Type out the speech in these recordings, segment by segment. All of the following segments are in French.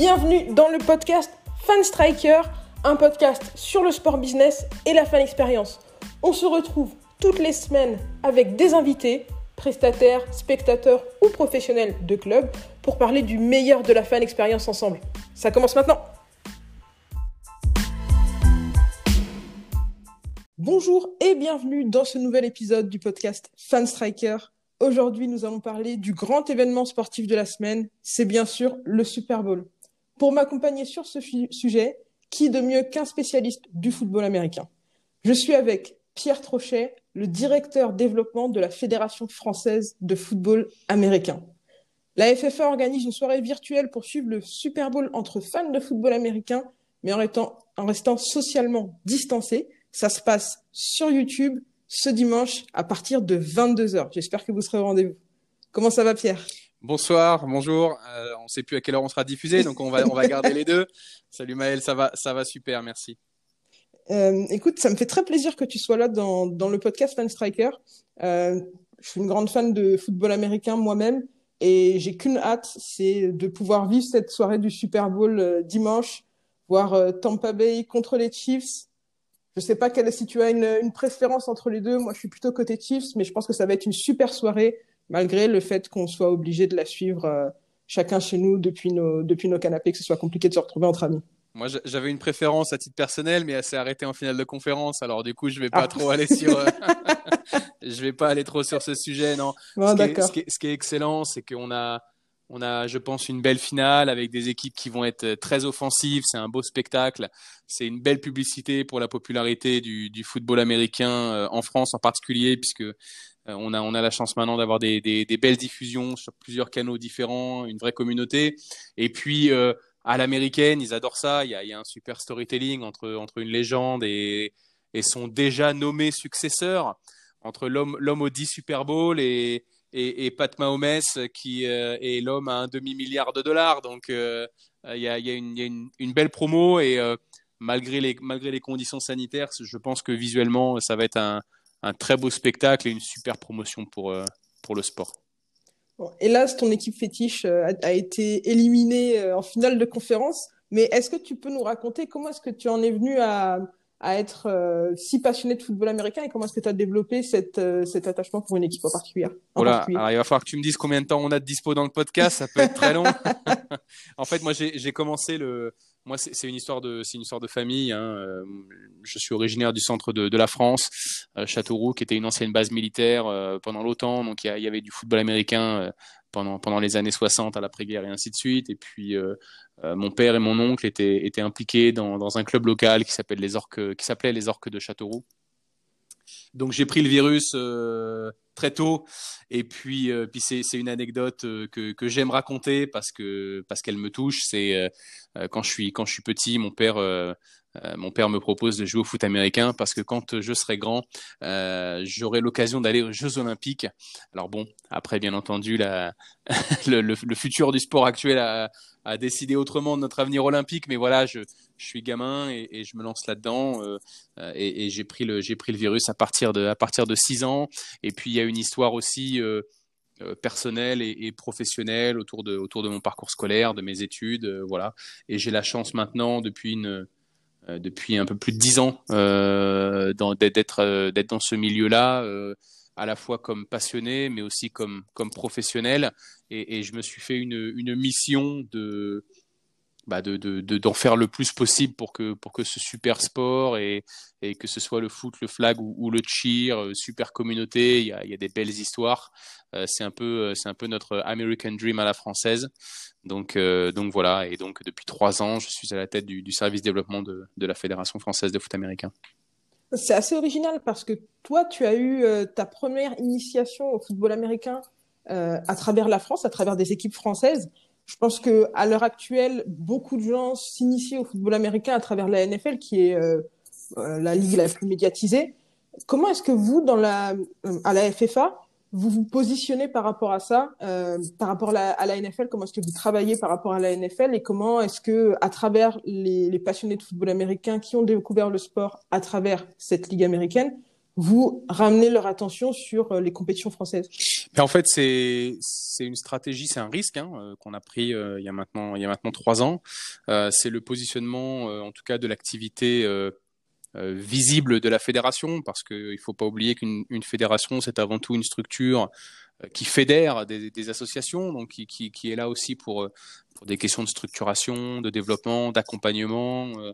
Bienvenue dans le podcast Fan Striker, un podcast sur le sport business et la fan expérience. On se retrouve toutes les semaines avec des invités, prestataires, spectateurs ou professionnels de club pour parler du meilleur de la fan expérience ensemble. Ça commence maintenant. Bonjour et bienvenue dans ce nouvel épisode du podcast Fan Striker. Aujourd'hui, nous allons parler du grand événement sportif de la semaine, c'est bien sûr le Super Bowl. Pour m'accompagner sur ce sujet, qui de mieux qu'un spécialiste du football américain Je suis avec Pierre Trochet, le directeur développement de la Fédération française de football américain. La FFA organise une soirée virtuelle pour suivre le Super Bowl entre fans de football américain, mais en, restant socialement distancés. Ça se passe sur YouTube ce dimanche à partir de 22h. J'espère que vous serez au rendez-vous. Comment ça va Pierre? Bonsoir, bonjour. Euh, on ne sait plus à quelle heure on sera diffusé, donc on va, on va garder les deux. Salut Maël, ça va, ça va super, merci. Euh, écoute, ça me fait très plaisir que tu sois là dans, dans le podcast Fan Striker. Euh, je suis une grande fan de football américain moi-même et j'ai qu'une hâte, c'est de pouvoir vivre cette soirée du Super Bowl dimanche, voir Tampa Bay contre les Chiefs. Je sais pas quelle, si tu as une, une préférence entre les deux. Moi, je suis plutôt côté Chiefs, mais je pense que ça va être une super soirée malgré le fait qu'on soit obligé de la suivre euh, chacun chez nous depuis nos, depuis nos canapés, que ce soit compliqué de se retrouver entre amis. Moi, j'avais une préférence à titre personnel, mais elle s'est arrêtée en finale de conférence. Alors, du coup, je vais pas ah. trop aller sur. Euh, je vais pas aller trop sur ce sujet, non. ce, qui est, ce, qui est, ce, qui est, excellent, c'est qu'on a, on a, je pense, une belle finale avec des équipes qui vont être très offensives. C'est un beau spectacle. C'est une belle publicité pour la popularité du, du football américain euh, en France en particulier, puisque euh, on a, on a la chance maintenant d'avoir des, des, belles diffusions sur plusieurs canaux différents, une vraie communauté. Et puis, euh, à l'américaine, ils adorent ça. Il y a, un super storytelling entre, entre une légende et, son déjà nommé successeur, entre l'homme, au 10 Super Bowl et, et, Pat Mahomes qui euh, est l'homme à un demi-milliard de dollars. Donc, il y a, une, y a une, une, belle promo et malgré, les, malgré les conditions sanitaires, je pense que visuellement, ça va être un un très beau spectacle et une super promotion pour, euh, pour le sport. Bon, hélas, ton équipe fétiche euh, a, a été éliminée euh, en finale de conférence, mais est-ce que tu peux nous raconter comment est-ce que tu en es venu à, à être euh, si passionné de football américain et comment est-ce que tu as développé cette, euh, cet attachement pour une équipe en particulier, en voilà. particulier? Alors, il va falloir que tu me dises combien de temps on a de dispo dans le podcast, ça peut être très long. en fait, moi, j'ai commencé le. Moi, c'est une histoire de, c'est une histoire de famille. Hein. Euh, je suis originaire du centre de, la France, Châteauroux, qui était une ancienne base militaire pendant longtemps. Donc, il y, avait du football américain pendant, pendant les années 60 à l'après-guerre et ainsi de suite. Et puis, euh, euh, mon père et mon oncle étaient, impliqués dans, un club local qui s'appelait les Orques, qui s'appelait les Orques de Châteauroux. Donc j'ai pris le virus euh, très tôt et puis euh, c'est une anecdote euh, que j'aime raconter parce que parce qu'elle me touche. C'est euh, quand je suis petit, mon père mon père me propose de jouer au foot américain parce que quand je serai grand, j'aurai l'occasion d'aller aux Jeux Olympiques. Alors bon, après bien entendu le, futur du sport actuel a, décidé autrement de notre avenir olympique, mais voilà, je suis gamin et, je me lance là-dedans euh, et, j'ai pris le virus à partir de à partir de six ans et puis il y a une histoire aussi euh, euh personnelle et, et, professionnelle autour de autour de mon parcours scolaire, de mes études, euh, voilà. Et j'ai la chance maintenant depuis une euh, depuis un peu plus de dix ans d'être d'être dans ce milieu-là à la fois comme passionné, mais aussi comme, professionnel. Et, je me suis fait une mission de, bah de, de, de, d'en faire le plus possible pour que, pour que ce super sport et, et que ce soit le foot, le flag ou, le cheer, euh, super communauté, il y a, des belles histoires. Euh, c'est un peu, euh, un peu notre American Dream à la française. Donc, donc voilà. Et donc depuis trois ans, je suis à la tête du, service développement de, de la Fédération française de foot américain. C'est assez original parce que toi, tu as eu ta première initiation au football américain à travers la France, à travers des équipes françaises. Je pense que à l'heure actuelle, beaucoup de gens s'initient au football américain à travers la NFL, qui est euh, euh, la ligue la plus médiatisée. Comment est-ce que vous, dans la, euh, à la FFA, vous vous positionnez par rapport à ça, par rapport à la, à la, NFL Comment est-ce que vous travaillez par rapport à la NFL et comment est-ce que, à travers les, les, passionnés de football américain qui ont découvert le sport à travers cette ligue américaine, vous ramenez leur attention sur les compétitions françaises Mais En fait, c'est une stratégie, c'est un risque hein, qu'on a pris il, y a maintenant, il y a maintenant trois ans. c'est le positionnement, en tout cas, de l'activité visible de la fédération, parce qu'il ne faut pas oublier qu'une fédération, c'est avant tout une structure qui fédère des, associations, donc qui, est là aussi pour, pour des questions de structuration, de développement, d'accompagnement euh,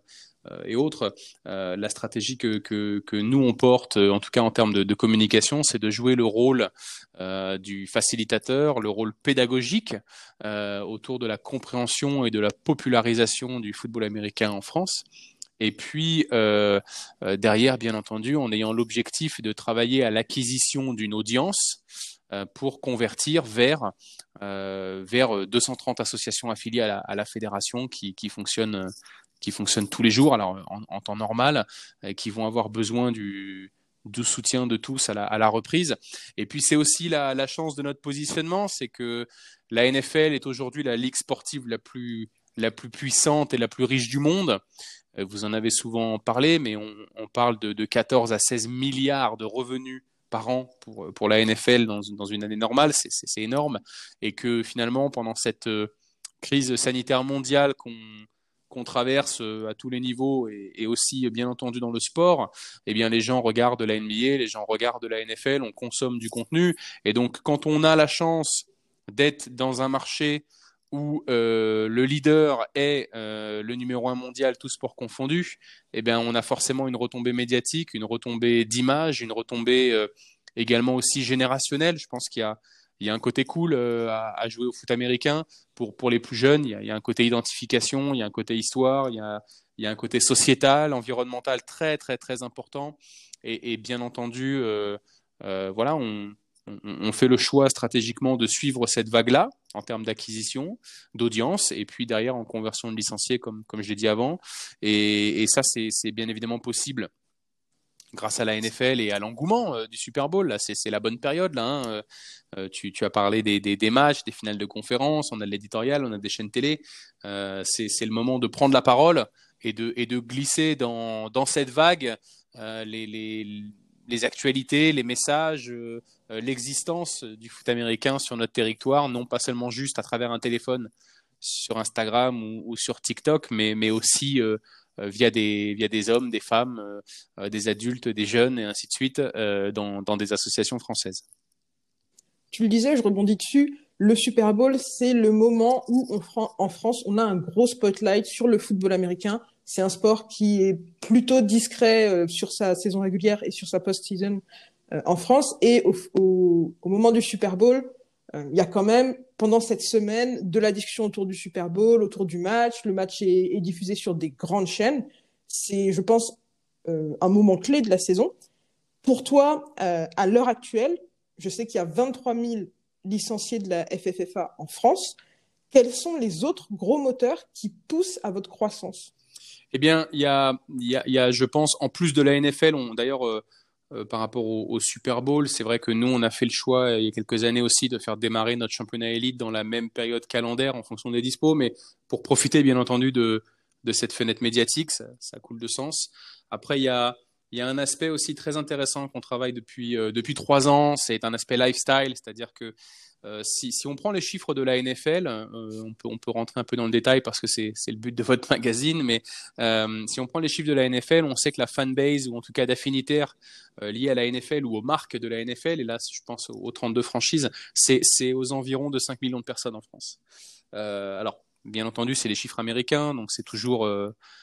euh, et autres. Euh, la stratégie que, que, nous on porte, en tout cas en termes de, communication, c'est de jouer le rôle du facilitateur, le rôle pédagogique autour de la compréhension et de la popularisation du football américain en France. Et puis euh, derrière, bien entendu, en ayant l'objectif de travailler à l'acquisition d'une audience euh, pour convertir vers, euh, vers 230 associations affiliées à la, fédération qui, fonctionnent qui fonctionnent tous les jours, alors en, temps normal, qui vont avoir besoin du, soutien de tous à la, reprise. Et puis c'est aussi la, chance de notre positionnement, c'est que la NFL est aujourd'hui la ligue sportive la plus, la plus puissante et la plus riche du monde. Euh, vous en avez souvent parlé, mais on, parle de 14 à 16 milliards de revenus par an pour, pour la NFL dans, dans une année normale, c'est énorme. Et que finalement, pendant cette euh, crise sanitaire mondiale qu'on traverse euh, à tous les niveaux et, et, aussi bien entendu dans le sport, eh bien les gens regardent la NBA, les gens regardent la NFL, on consomme du contenu et donc quand on a la chance d'être dans un marché où euh, le leader est euh, le numéro un mondial, tout sport confondu, eh bien, on a forcément une retombée médiatique, une retombée d'image, une retombée euh, également aussi générationnelle. Je pense qu'il y a, un côté cool à, jouer au foot américain pour, pour les plus jeunes. Il y, a, un côté identification, il y a un côté histoire, il y a, il y a un côté sociétal, environnemental très, très, très important. Et, bien entendu, voilà, on, on, fait le choix stratégiquement de suivre cette vague-là en termes d'acquisition, d'audience, et puis derrière en conversion de licenciés, comme, comme je l'ai dit avant. Et, ça, c'est bien évidemment possible grâce à la NFL et à l'engouement euh, du Super Bowl. C'est la bonne période. Là, hein. Euh, euh, tu, as parlé des, des, matchs, des finales de conférences, on a de l'éditorial, on a des chaînes télé. C'est le moment de prendre la parole et de, glisser dans, cette vague les, les actualités, les messages, euh, euh, l'existence du foot américain sur notre territoire, non pas seulement juste à travers un téléphone sur Instagram ou, sur TikTok, mais, mais aussi euh, via, des, via des hommes, des femmes, des adultes, des jeunes et ainsi de suite dans, dans des associations françaises. Tu le disais, je rebondis dessus. Le Super Bowl, c'est le moment où en France, on a un gros spotlight sur le football américain c'est un sport qui est plutôt discret euh, sur sa saison régulière et sur sa post-season euh, en France. Et au, au, au, moment du Super Bowl, euh, il y a quand même, pendant cette semaine, de la discussion autour du Super Bowl, autour du match. Le match est, est diffusé sur des grandes chaînes. C'est, je pense, euh, un moment clé de la saison. Pour toi, à l'heure actuelle, je sais qu'il y a 23 000 licenciés de la FFFA en France. Quels sont les autres gros moteurs qui poussent à votre croissance? Eh bien, il y a, y, a, je pense, en plus de la NFL, d'ailleurs, euh, euh, par rapport au, Super Bowl, c'est vrai que nous, on a fait le choix il y a quelques années aussi de faire démarrer notre championnat élite dans la même période calendaire en fonction des dispos, mais pour profiter, bien entendu, de, de cette fenêtre médiatique, ça, ça coule de sens. Après, il y a, il y a un aspect aussi très intéressant qu'on travaille depuis, euh, depuis trois ans, c'est un aspect lifestyle, c'est-à-dire que euh, si, si, on prend les chiffres de la NFL, euh, on, peut, on peut rentrer un peu dans le détail parce que c'est le but de votre magazine, mais si on prend les chiffres de la NFL, on sait que la fanbase, ou en tout cas d'affinitaire euh, liée à la NFL ou aux marques de la NFL, et là je pense aux 32 franchises, c'est aux environs de 5 millions de personnes en France. Alors, bien entendu, c'est les chiffres américains, donc c'est toujours,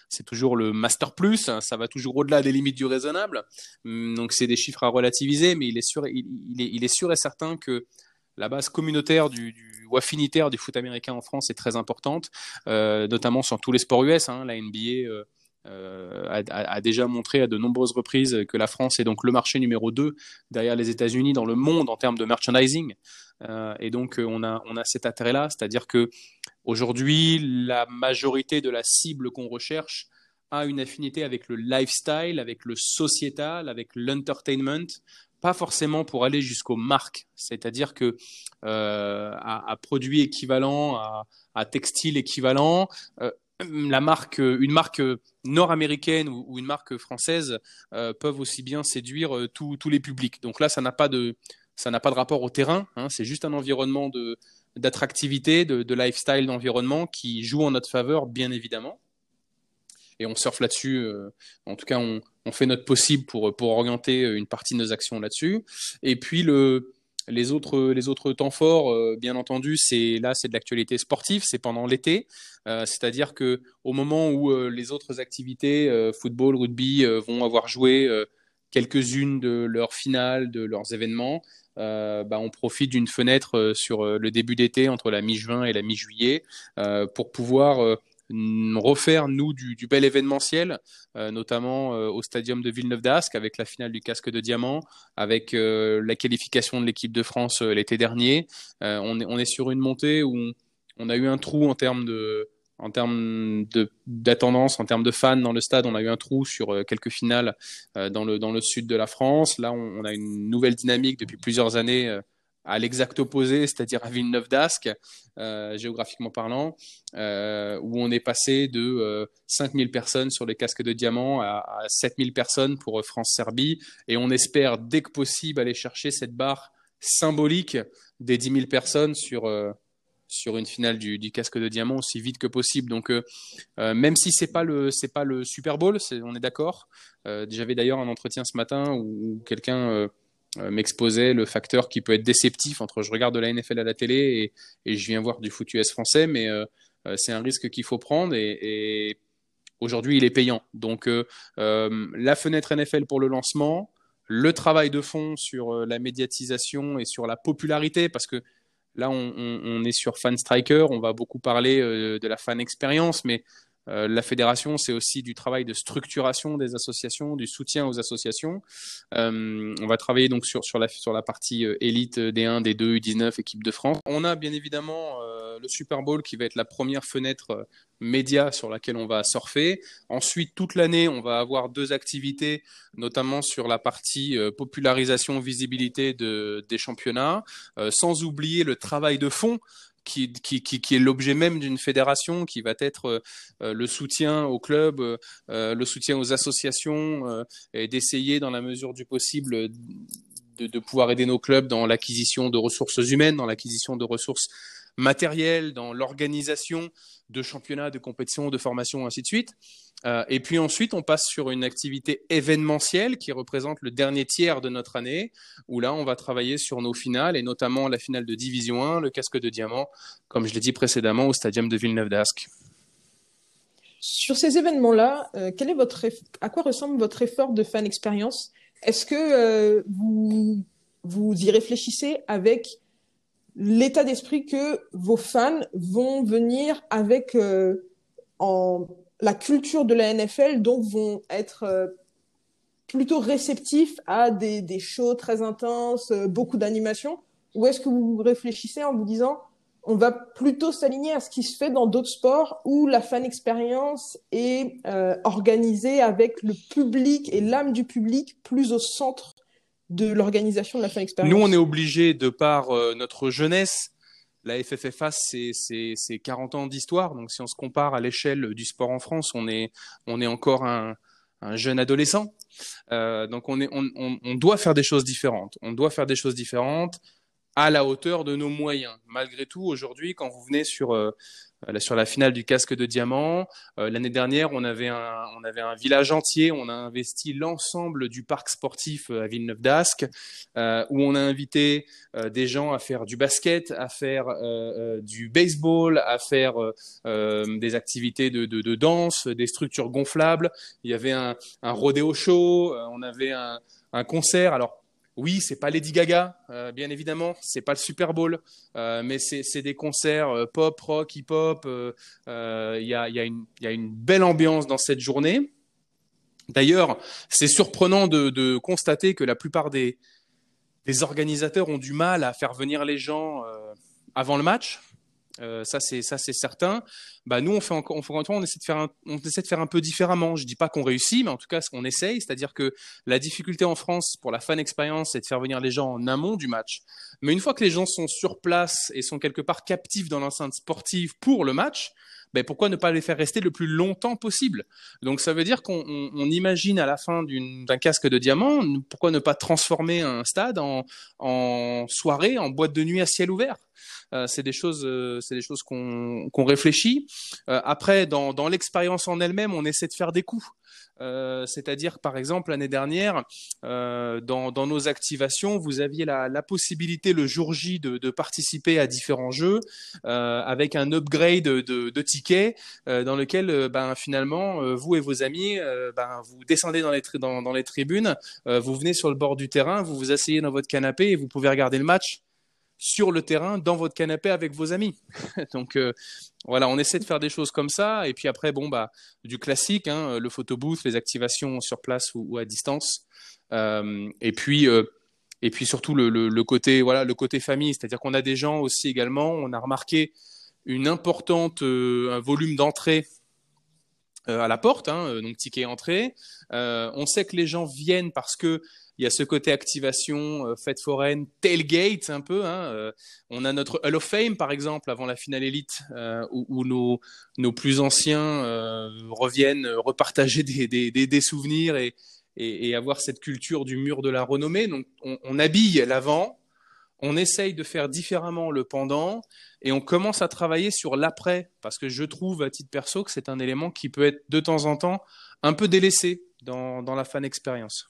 c'est toujours le master plus, hein, ça va toujours au-delà des limites du raisonnable, hum, donc c'est des chiffres à relativiser, mais il est sûr, il, est, sûr et certain que la base communautaire du, ou affinitaire du foot américain en France est très importante, euh, notamment sur tous les sports US. Hein, la NBA euh, euh, a, déjà montré à de nombreuses reprises que la France est donc le marché numéro 2 derrière les États-Unis dans le monde en termes de merchandising. Euh, et donc on a, on a cet intérêt-là, c'est-à-dire que aujourd'hui la majorité de la cible qu'on recherche a une affinité avec le lifestyle, avec le sociétal, avec l'entertainment, pas forcément pour aller jusqu'aux marques, c'est-à-dire que euh, à, à, produits équivalents, à, à textiles équivalents, euh, la marque, une marque nord-américaine ou, une marque française peuvent aussi bien séduire tous les publics. Donc là, ça n'a pas de, ça n'a pas de rapport au terrain. Hein, c'est juste un environnement de d'attractivité, de, lifestyle, d'environnement qui joue en notre faveur, bien évidemment. Et on surfe là-dessus. en tout cas, on, fait notre possible pour, orienter une partie de nos actions là-dessus. Et puis le, les autres, les autres temps forts, euh, bien entendu, c'est là, c'est de l'actualité sportive, c'est pendant l'été, euh, c'est-à-dire que au moment où euh, les autres activités, football, rugby, vont avoir joué quelques-unes de leurs finales, de leurs événements, bah, on profite d'une fenêtre sur le début d'été entre la mi-juin et la mi-juillet pour pouvoir refaire, nous, du, bel événementiel, euh, notamment euh, au stadium de Villeneuve d'Ascq, avec la finale du casque de diamant, avec euh, la qualification de l'équipe de France l'été dernier. On est, on, est, sur une montée où on, a eu un trou en termes de en termes d'attendance, en termes de fans dans le stade, on a eu un trou sur quelques finales dans, le, dans le sud de la France. Là, on, a une nouvelle dynamique depuis plusieurs années à l'exact opposé, c'est-à-dire à Villeneuve d'Ascq, euh, géographiquement parlant, euh, où on est passé de euh, 5000 personnes sur les casques de diamant à, à 7000 personnes pour France-Serbie, et on espère dès que possible aller chercher cette barre symbolique des 10 000 personnes sur, euh, sur une finale du, casque de diamant aussi vite que possible. Donc, euh, euh, même si c'est pas le pas le Super Bowl, on est d'accord. J'avais d'ailleurs un entretien ce matin où quelqu'un euh, m'exposait le facteur qui peut être déceptif entre je regarde de la NFL à la télé et, je viens voir du foot US français, mais euh, euh, c'est un risque qu'il faut prendre et, aujourd'hui il est payant. Donc la fenêtre NFL pour le lancement, le travail de fond sur la médiatisation et sur la popularité, parce que là on, est sur Fan Striker, on va beaucoup parler de la fan expérience, mais euh, la fédération, c'est aussi du travail de structuration des associations, du soutien aux associations. Euh, on va travailler donc sur, sur, la, partie euh, élite D1, D2, U19, équipe de France. On a bien évidemment le Super Bowl qui va être la première fenêtre média sur laquelle on va surfer. Ensuite, toute l'année, on va avoir deux activités, notamment sur la partie popularisation, visibilité de, des championnats, sans oublier le travail de fond qui, est l'objet même d'une fédération, qui va être euh, euh, le soutien aux clubs, euh, le soutien aux associations, et d'essayer dans la mesure du possible de pouvoir aider nos clubs dans l'acquisition de ressources humaines, dans l'acquisition de ressources matérielles, dans l'organisation de championnats, de compétitions, de formations, ainsi de suite. Euh, et puis ensuite, on passe sur une activité événementielle qui représente le dernier tiers de notre année, où là, on va travailler sur nos finales, et notamment la finale de Division 1, le casque de diamant, comme je l'ai dit précédemment, au stadium de Villeneuve d'Ascq. Sur ces événements-là, euh, à quoi ressemble votre effort de fan expérience? Est-ce que euh, vous, vous y réfléchissez avec l'état d'esprit que vos fans vont venir avec en la culture de la NFL, donc vont être euh, plutôt réceptifs à des, des shows très intenses, euh, beaucoup d'animation Ou est-ce que vous réfléchissez en vous disant, on va plutôt s'aligner à ce qui se fait dans d'autres sports où la fan expérience est euh, organisée avec le public et l'âme du public plus au centre de l'organisation de la fan expérience Nous, on est obligé, de par notre jeunesse, la FFFA, c'est 40 ans d'histoire. Donc, si on se compare à l'échelle du sport en France, on est, on est encore un, un jeune adolescent. Euh, donc, on, est, on, on, doit faire des choses différentes. On doit faire des choses différentes à la hauteur de nos moyens. Malgré tout, aujourd'hui, quand vous venez sur, euh, euh, sur la finale du casque de diamant. Euh, l'année dernière, on avait, un, on avait un village entier, on a investi l'ensemble du parc sportif euh, à Villeneuve d'Ascq, où on a invité des gens à faire du basket, à faire du baseball, à faire des activités de, de, de, danse, des structures gonflables. Il y avait un, un rodéo show, on avait un, un concert. Alors, oui, c'est pas Lady Gaga, euh, bien évidemment, c'est pas le Super Bowl, euh, mais c'est des concerts euh, pop, rock, hip-hop. Il y a, une belle ambiance dans cette journée. D'ailleurs, c'est surprenant de, constater que la plupart des, organisateurs ont du mal à faire venir les gens avant le match. Euh, ça c'est certain. Bah nous on fait encore on, on essaie de faire un, on essaie de faire un peu différemment. Je dis pas qu'on réussit, mais en tout cas qu'on essaye, c'est-à-dire que la difficulté en France pour la fan expérience, c'est de faire venir les gens en amont du match. Mais une fois que les gens sont sur place et sont quelque part captifs dans l'enceinte sportive pour le match, ben pourquoi ne pas les faire rester le plus longtemps possible? Donc ça veut dire qu'on imagine à la fin d'un casque de diamant, pourquoi ne pas transformer un stade en, soirée, en boîte de nuit à ciel ouvert? C'est des choses, euh, c'est des choses qu'on réfléchit. Euh, après, dans, dans l'expérience en elle-même, on essaie de faire des coups. Euh, c'est-à-dire, par exemple, l'année dernière, euh, dans, dans, nos activations, vous aviez la, la possibilité le jour J de, de participer à différents jeux euh, avec un upgrade de, de tickets dans lequel, ben, finalement, vous et vos amis, ben, vous descendez dans les, dans, dans les tribunes, vous venez sur le bord du terrain, vous vous asseyez dans votre canapé et vous pouvez regarder le match sur le terrain, dans votre canapé avec vos amis. Donc euh, voilà, on essaie de faire des choses comme ça. Et puis après, bon, bah, du classique, hein, le photobooth, les activations sur place ou, à distance. Euh, et puis. Euh, et puis surtout le, le, côté voilà le côté famille, c'est-à-dire qu'on a des gens aussi également. On a remarqué une importante un volume d'entrée à la porte, hein, donc ticket entrée. on sait que les gens viennent parce que il y a ce côté activation, euh, fête foraine, tailgate un peu. Hein, euh, on a notre Hall of Fame, par exemple, avant la finale élite, euh, où, nos, plus anciens reviennent repartager des, souvenirs et, avoir cette culture du mur de la renommée. Donc, on, on habille l'avant, on essaye de faire différemment le pendant et on commence à travailler sur l'après parce que je trouve à titre perso que c'est un élément qui peut être de temps en temps un peu délaissé dans, dans la fan expérience.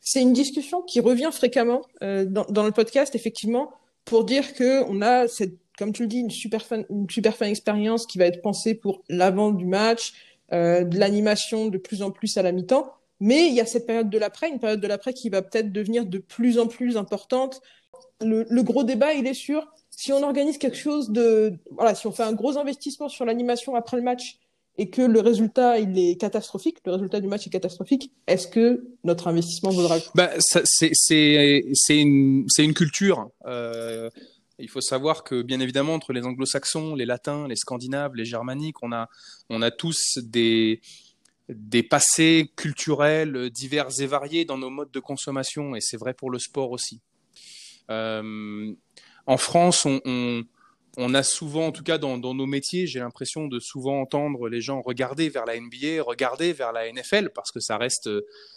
C'est une discussion qui revient fréquemment euh, dans, dans, le podcast, effectivement, pour dire que on a cette, comme tu le dis, une super fan, une super fan expérience qui va être pensée pour l'avant du match, euh, de l'animation de plus en plus à la mi-temps. Mais il y a cette période de l'après, une période de l'après qui va peut-être devenir de plus en plus importante. Le, gros débat, il est sur si on organise quelque chose de, voilà, si on fait un gros investissement sur l'animation après le match et que le résultat il est catastrophique, le résultat du match est catastrophique, est-ce que notre investissement vaudra le coup? Bah, C'est c'est une, une culture. Euh, il faut savoir que bien évidemment entre les anglo-saxons, les latins, les scandinaves, les germaniques, on a, on a tous des, des passés culturels divers et variés dans nos modes de consommation, et c'est vrai pour le sport aussi. Euh, en France, on, a souvent, en tout cas dans, nos métiers, j'ai l'impression de souvent entendre les gens regarder vers la NBA, regarder vers la NFL, parce que ça reste,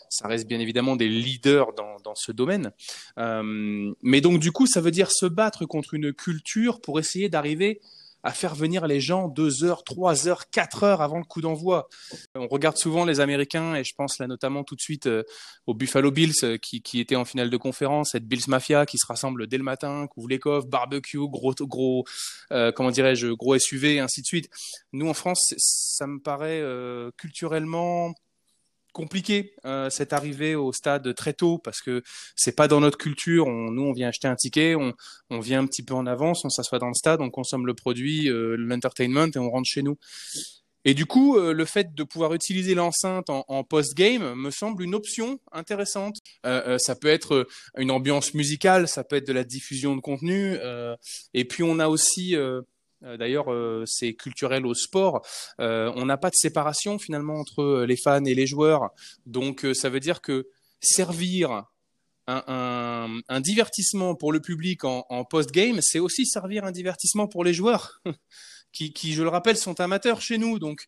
ça reste bien évidemment des leaders dans, ce domaine. Euh, mais donc du coup, ça veut dire se battre contre une culture pour essayer d'arriver à faire venir les gens deux heures, trois heures, quatre heures avant le coup d'envoi. On regarde souvent les Américains et je pense là notamment tout de suite euh, aux Buffalo Bills euh, qui, étaient en finale de conférence, cette Bills Mafia qui se rassemble dès le matin, coffres, barbecue, gros, gros, euh, comment dirais-je, gros SUV ainsi de suite. Nous en France, ça me paraît culturellement compliqué euh, cette arrivée au stade très tôt parce que c'est pas dans notre culture. Nous, on vient acheter un ticket, on, vient un petit peu en avance, on s'assoit dans le stade, on consomme le produit, euh, l'entertainment et on rentre chez nous. Et du coup, euh, le fait de pouvoir utiliser l'enceinte en, post-game me semble une option intéressante. Euh, ça peut être une ambiance musicale, ça peut être de la diffusion de contenu. et puis on a aussi d'ailleurs, euh, c'est culturel au sport. Euh, on n'a pas de séparation finalement entre les fans et les joueurs. Donc, ça veut dire que servir un, divertissement pour le public en, post-game, c'est aussi servir un divertissement pour les joueurs. Qui, je le rappelle, sont amateurs chez nous. Donc,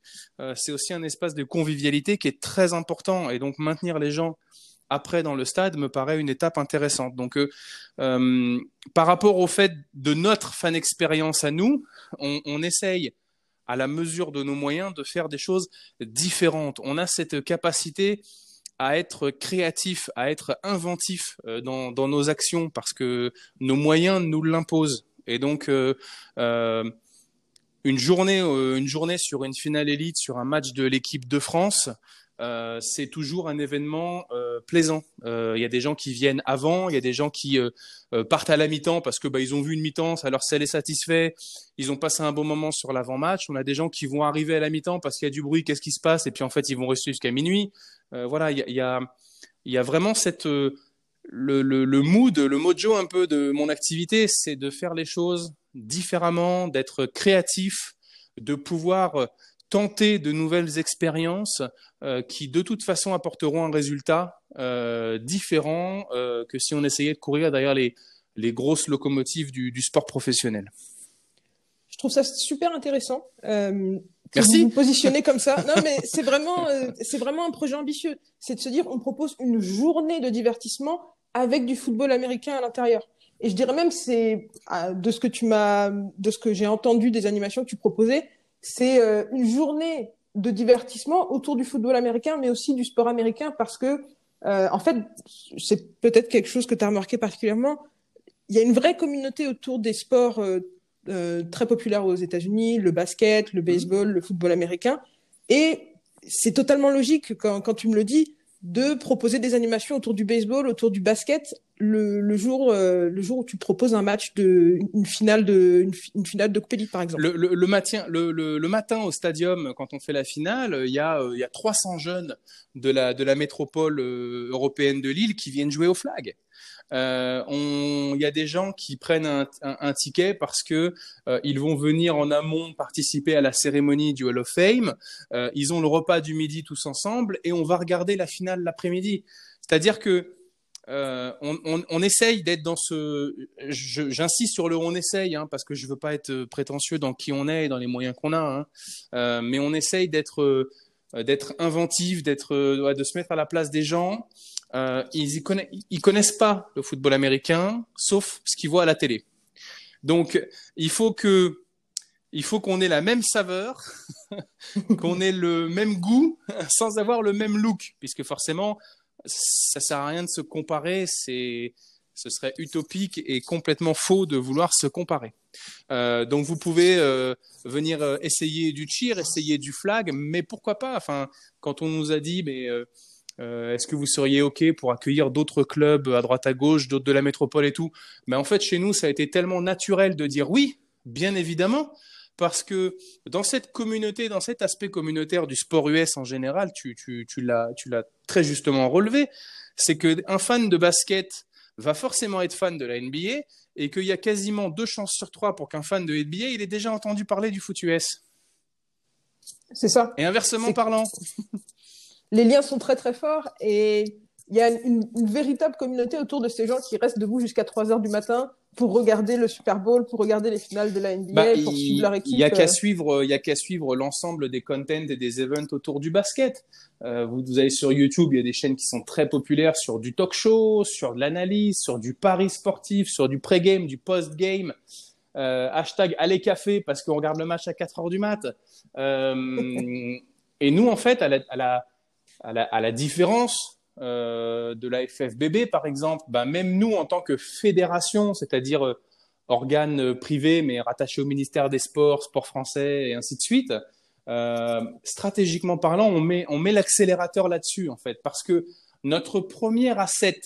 c'est aussi un espace de convivialité qui est très important. Et donc, maintenir les gens après dans le stade me paraît une étape intéressante. Donc, euh, euh, par rapport au fait de notre fan expérience à nous, on, essaye à la mesure de nos moyens de faire des choses différentes. On a cette capacité à être créatif, à être inventif euh, dans, nos actions parce que nos moyens nous l'imposent. Et donc, une journée, une journée sur une finale élite, sur un match de l'équipe de France, euh, c'est toujours un événement euh, plaisant. Euh, il y a des gens qui viennent avant, il y a des gens qui partent à la mi-temps parce que bah, ils ont vu une mi-temps, ça leur est satisfait, ils ont passé un bon moment sur l'avant-match. On a des gens qui vont arriver à la mi-temps parce qu'il y a du bruit, qu'est-ce qui se passe, et puis en fait ils vont rester jusqu'à minuit. voilà, il y a, vraiment cette le, le mood, le mojo un peu de mon activité, c'est de faire les choses différemment, d'être créatif, de pouvoir tenter de nouvelles expériences euh, qui de toute façon apporteront un résultat euh, différent euh, que si on essayait de courir derrière les, les grosses locomotives du, du sport professionnel. Je trouve ça super intéressant. Euh, Merci. Vous, vous positionnez comme ça. Non, mais c'est vraiment, c'est vraiment un projet ambitieux. C'est de se dire, on propose une journée de divertissement avec du football américain à l'intérieur. Et je dirais même, c'est ah, de ce que tu m'as, de ce que j'ai entendu des animations que tu proposais, c'est euh, une journée de divertissement autour du football américain, mais aussi du sport américain, parce que euh, en fait, c'est peut-être quelque chose que tu as remarqué particulièrement. Il y a une vraie communauté autour des sports euh, euh, très populaires aux États-Unis, le basket, le baseball, le football américain. Et c'est totalement logique quand, quand tu me le dis de proposer des animations autour du baseball, autour du basket, le, le jour, euh, le jour où tu proposes un match de une finale de une, finale de Coupe par exemple. Le, le, le matin, le, matin au stadium, quand on fait la finale, il y a il y a 300 jeunes de la de la métropole euh, européenne de Lille qui viennent jouer au flag. Euh, il y a des gens qui prennent un, un, ticket parce que euh, ils vont venir en amont participer à la cérémonie du Hall of Fame. Euh, ils ont le repas du midi tous ensemble et on va regarder la finale l'après-midi. C'est-à-dire que euh, on, essaye d'être dans ce. J'insiste sur le on essaye, hein, parce que je veux pas être prétentieux dans qui on est et dans les moyens qu'on a. Hein. Euh, mais on essaye d'être d'être inventif, d'être de se mettre à la place des gens, euh, ils, y connaissent, connaissent pas le football américain, sauf ce qu'ils voient à la télé. Donc, il faut que, il faut qu'on ait la même saveur, qu'on ait le même goût, sans avoir le même look, puisque forcément, ça sert à rien de se comparer. C'est, ce serait utopique et complètement faux de vouloir se comparer. Euh, donc vous pouvez euh, venir euh, essayer du cheer, essayer du flag, mais pourquoi pas? Enfin, quand on nous a dit, mais est-ce que vous seriez OK pour accueillir d'autres clubs à droite à gauche, d'autres de la métropole et tout? Mais en fait, chez nous, ça a été tellement naturel de dire oui, bien évidemment, parce que dans cette communauté, dans cet aspect communautaire du sport US en général, tu, tu, tu l'as très justement relevé, c'est qu'un fan de basket va forcément être fan de la NBA et qu'il y a quasiment deux chances sur trois pour qu'un fan de NBA, il ait déjà entendu parler du foot US. C'est ça. Et inversement parlant. les liens sont très très forts et il y a une, véritable communauté autour de ces gens qui restent debout jusqu'à 3 heures du matin pour regarder le Super Bowl, pour regarder les finales de la NBA, bah, pour suivre leur équipe. Il y a qu'à euh. suivre, il y a qu'à suivre l'ensemble des contents et des events autour du basket. Euh, vous, vous allez sur YouTube, il y a des chaînes qui sont très populaires sur du talk show, sur de l'analyse, sur du pari sportif, sur du pré-game, du post-game. Euh, hashtag allez café parce qu'on regarde le match à 4 heures du mat. Euh, et nous, en fait, à la, à la à la, à la différence euh, de la FFBB, par exemple, bah, même nous, en tant que fédération, c'est-à-dire euh, organe privé, mais rattaché au ministère des Sports, Sport français, et ainsi de suite, euh, stratégiquement parlant, on met, on met l'accélérateur là-dessus, en fait, parce que notre premier asset,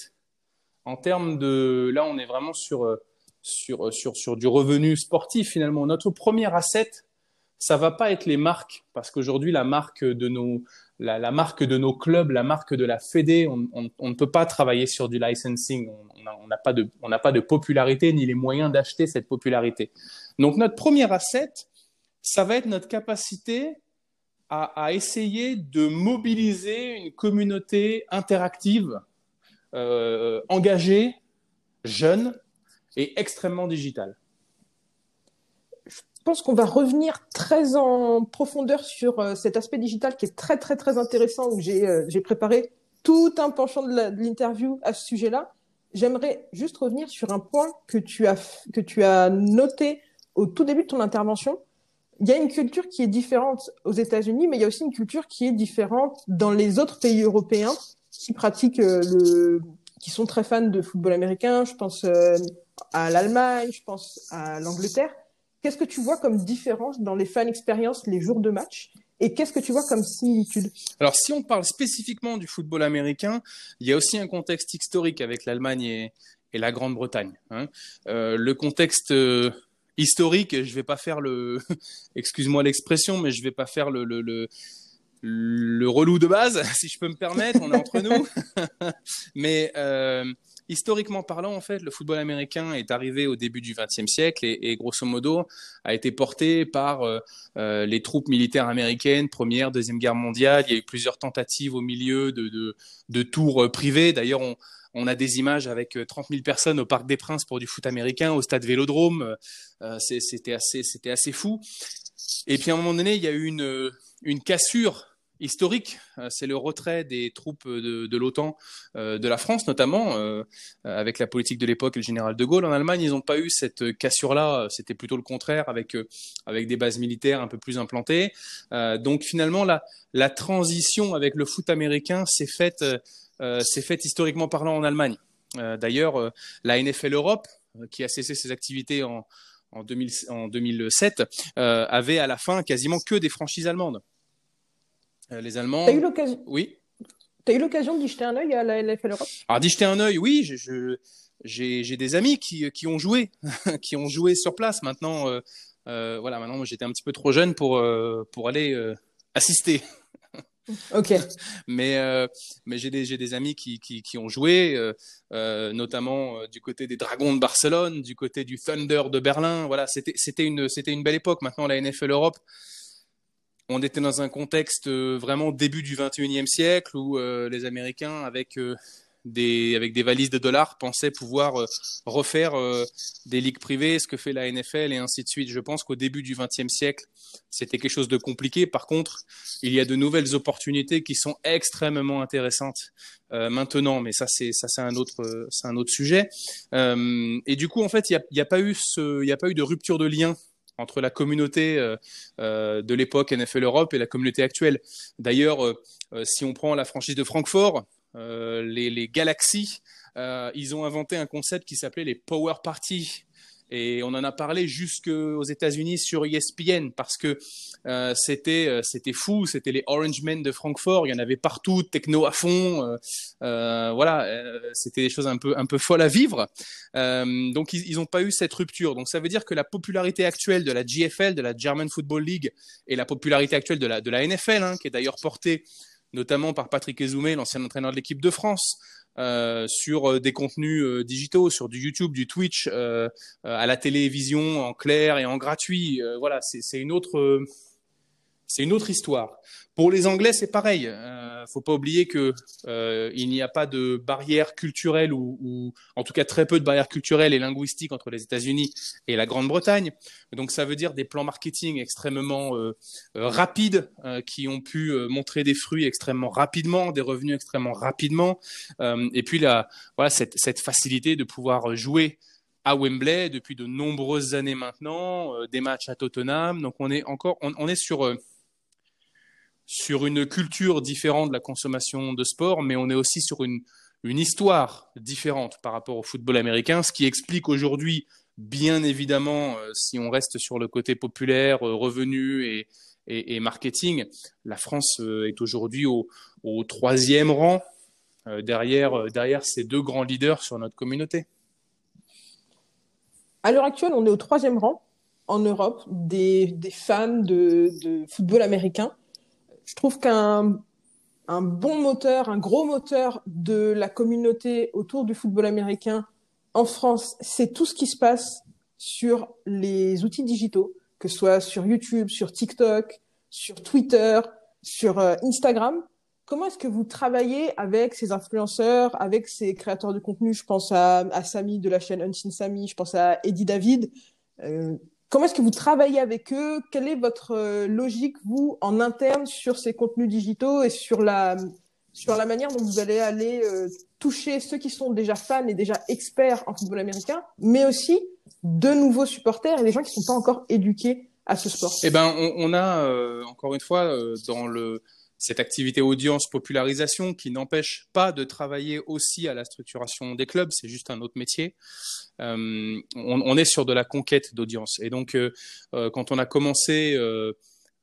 en termes de... Là, on est vraiment sur, euh, sur, euh, sur, sur du revenu sportif, finalement. Notre premier asset, ça va pas être les marques, parce qu'aujourd'hui, la marque de nos la, marque de nos clubs, la marque de la Fédé, on, ne peut pas travailler sur du licensing. On n'a pas, de, pas de popularité ni les moyens d'acheter cette popularité. Donc notre premier asset, ça va être notre capacité à, essayer de mobiliser une communauté interactive, euh, engagée, jeune et extrêmement digitale pense qu'on va revenir très en profondeur sur euh, cet aspect digital qui est très très très intéressant où j'ai euh, j'ai préparé tout un penchant de l'interview à ce sujet-là. J'aimerais juste revenir sur un point que tu as que tu as noté au tout début de ton intervention. Il y a une culture qui est différente aux États-Unis, mais il y a aussi une culture qui est différente dans les autres pays européens qui pratiquent euh, le qui sont très fans de football américain. Je pense à l'Allemagne, je pense à l'Angleterre. Qu'est-ce que tu vois comme différence dans les fan expériences les jours de match et qu'est-ce que tu vois comme similitude? Alors, si on parle spécifiquement du football américain, il y a aussi un contexte historique avec l'Allemagne et, la Grande-Bretagne. Hein. Euh, le contexte euh, historique, je vais pas faire le, excuse-moi l'expression, mais je vais pas faire le relou de base, si je peux me permettre, on est entre nous. mais euh, historiquement parlant, en fait, le football américain est arrivé au début du XXe siècle et, grosso modo a été porté par euh, euh, les troupes militaires américaines, première, deuxième guerre mondiale. Il y a eu plusieurs tentatives au milieu de, tours euh, privés. D'ailleurs, on, a des images avec 30 000 personnes au Parc des Princes pour du foot américain, au stade Vélodrome. C'était assez, fou. Et puis à un moment donné, il y a eu une cassure historique. Euh, c'est le retrait des troupes de, l'OTAN, euh, de la France notamment, euh, avec la politique de l'époque et le général de Gaulle. En Allemagne, ils n'ont pas eu cette cassure-là. C'était plutôt le contraire, avec avec des bases militaires un peu plus implantées. donc finalement, la, transition avec le foot américain s'est faite, faite historiquement parlant en Allemagne. D'ailleurs, la NFL Europe, qui a cessé ses activités en, 2007, avait à la fin quasiment que des franchises allemandes. Euh, les Allemands. T'as eu l'occasion. Oui. T'as eu l'occasion d'y jeter un œil à la LFL Europe? Alors d'y jeter un œil, oui. j'ai des amis qui, qui, ont joué, qui ont joué sur place. Maintenant, euh, euh, voilà, maintenant j'étais un petit peu trop jeune pour pour aller assister. Ok. mais mais j'ai des amis qui qui, qui ont joué, notamment du côté des Dragons de Barcelone, du côté du Thunder de Berlin. Voilà, c'était c'était une c'était une belle époque. Maintenant la NFL Europe on était dans un contexte euh, vraiment début du 21e siècle où euh, les Américains, avec euh, des, avec des valises de dollars, pensaient pouvoir refaire des ligues privées, ce que fait la NFL et ainsi de suite. Je pense qu'au début du 20e siècle, c'était quelque chose de compliqué. Par contre, il y a de nouvelles opportunités qui sont extrêmement intéressantes maintenant, mais ça c'est ça c'est un autre c'est un autre sujet. et du coup, en fait, il n'y a, a, il a pas eu de rupture de lien entre la communauté euh, euh, de l'époque NFL Europe et la communauté actuelle. D'ailleurs, euh, si on prend la franchise de Francfort, les, les Galaxies, ils ont inventé un concept qui s'appelait les Power Party. Et on en a parlé jusqu'aux États-Unis sur ESPN parce que euh, c'était euh, c'était fou, c'était les Orange Men de Francfort, il y en avait partout, techno à fond, euh, voilà, c'était des choses un peu un peu folles à vivre. donc ils n'ont pas eu cette rupture. Donc ça veut dire que la popularité actuelle de la GFL, de la German Football League, et la popularité actuelle de la de la NFL, hein, qui est d'ailleurs portée notamment par Patrick Ezoumé, l'ancien entraîneur de l'équipe de France, euh, sur euh, des contenus euh, digitaux, sur du YouTube, du Twitch, à la télévision en clair et en gratuit. voilà, c'est une autre, c'est une autre histoire. Pour les Anglais, c'est pareil. Euh, faut pas oublier que euh, il n'y a pas de barrière culturelle ou, en tout cas très peu de barrières culturelles et linguistiques entre les États-Unis et la Grande-Bretagne. Donc ça veut dire des plans marketing extrêmement euh, euh rapides qui ont pu montrer des fruits extrêmement rapidement, des revenus extrêmement rapidement. et puis là, voilà cette, facilité de pouvoir jouer à Wembley depuis de nombreuses années maintenant, des matchs à Tottenham. Donc on est encore, on est sur sur une culture différente de la consommation de sport, mais on est aussi sur une, histoire différente par rapport au football américain, ce qui explique aujourd'hui, bien évidemment, euh, si on reste sur le côté populaire, euh, revenu et, et, et, marketing, la France euh, est aujourd'hui au, troisième rang derrière, derrière ces deux grands leaders sur notre communauté. À l'heure actuelle, on est au troisième rang en Europe des, des fans de, de football américain je trouve qu'un un bon moteur, un gros moteur de la communauté autour du football américain en France, c'est tout ce qui se passe sur les outils digitaux, que ce soit sur YouTube, sur TikTok, sur Twitter, sur euh, Instagram. Comment est-ce que vous travaillez avec ces influenceurs, avec ces créateurs de contenu? Je pense à, à Samy de la chaîne Unseen Samy, je pense à Eddie David. Euh, Comment est-ce que vous travaillez avec eux? Quelle est votre euh, logique, vous, en interne, sur ces contenus digitaux et sur la, sur la manière dont vous allez aller euh, toucher ceux qui sont déjà fans et déjà experts en football américain, mais aussi de nouveaux supporters et des gens qui ne sont pas encore éduqués à ce sport? Eh ben, on, on a, euh, encore une fois, dans le cette activité audience popularisation qui n'empêche pas de travailler aussi à la structuration des clubs, c'est juste un autre métier. Euh, on, est sur de la conquête d'audience. Et donc, euh, euh quand on a commencé euh,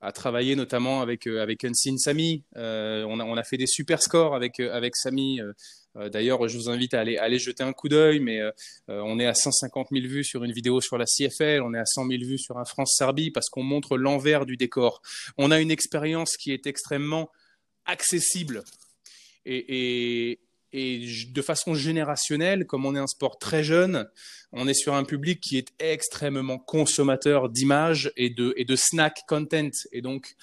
à travailler notamment avec avec Unseen Samy, on a, on, a, fait des super scores avec avec Samy euh, d'ailleurs, je vous invite à aller, jeter un coup d'œil, mais euh, euh, on est à 150 000 vues sur une vidéo sur la CFL, on est à 100 000 vues sur un France-Serbie parce qu'on montre l'envers du décor. On a une expérience qui est extrêmement accessible et, de façon générationnelle, comme on est un sport très jeune, on est sur un public qui est extrêmement consommateur d'images et de, et snack content. Et donc,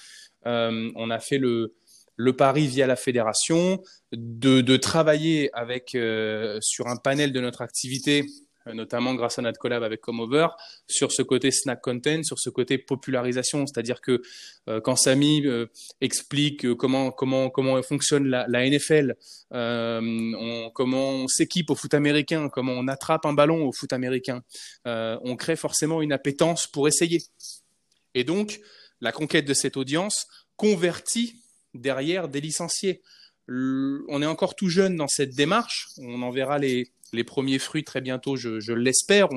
euh, on a fait le, le pari via la fédération, de, travailler avec sur un panel de notre activité euh, notamment grâce à notre collab avec Comover, sur ce côté snack content, sur ce côté popularisation. C'est-à-dire que euh, quand Samy euh, explique comment, comment, comment fonctionne la, NFL, comment on s'équipe au foot américain, comment on attrape un ballon au foot américain, on crée forcément une appétence pour essayer. Et donc, la conquête de cette audience convertit derrière des licenciés. On est encore tout jeune dans cette démarche. On en verra les, premiers fruits très bientôt, je, l'espère.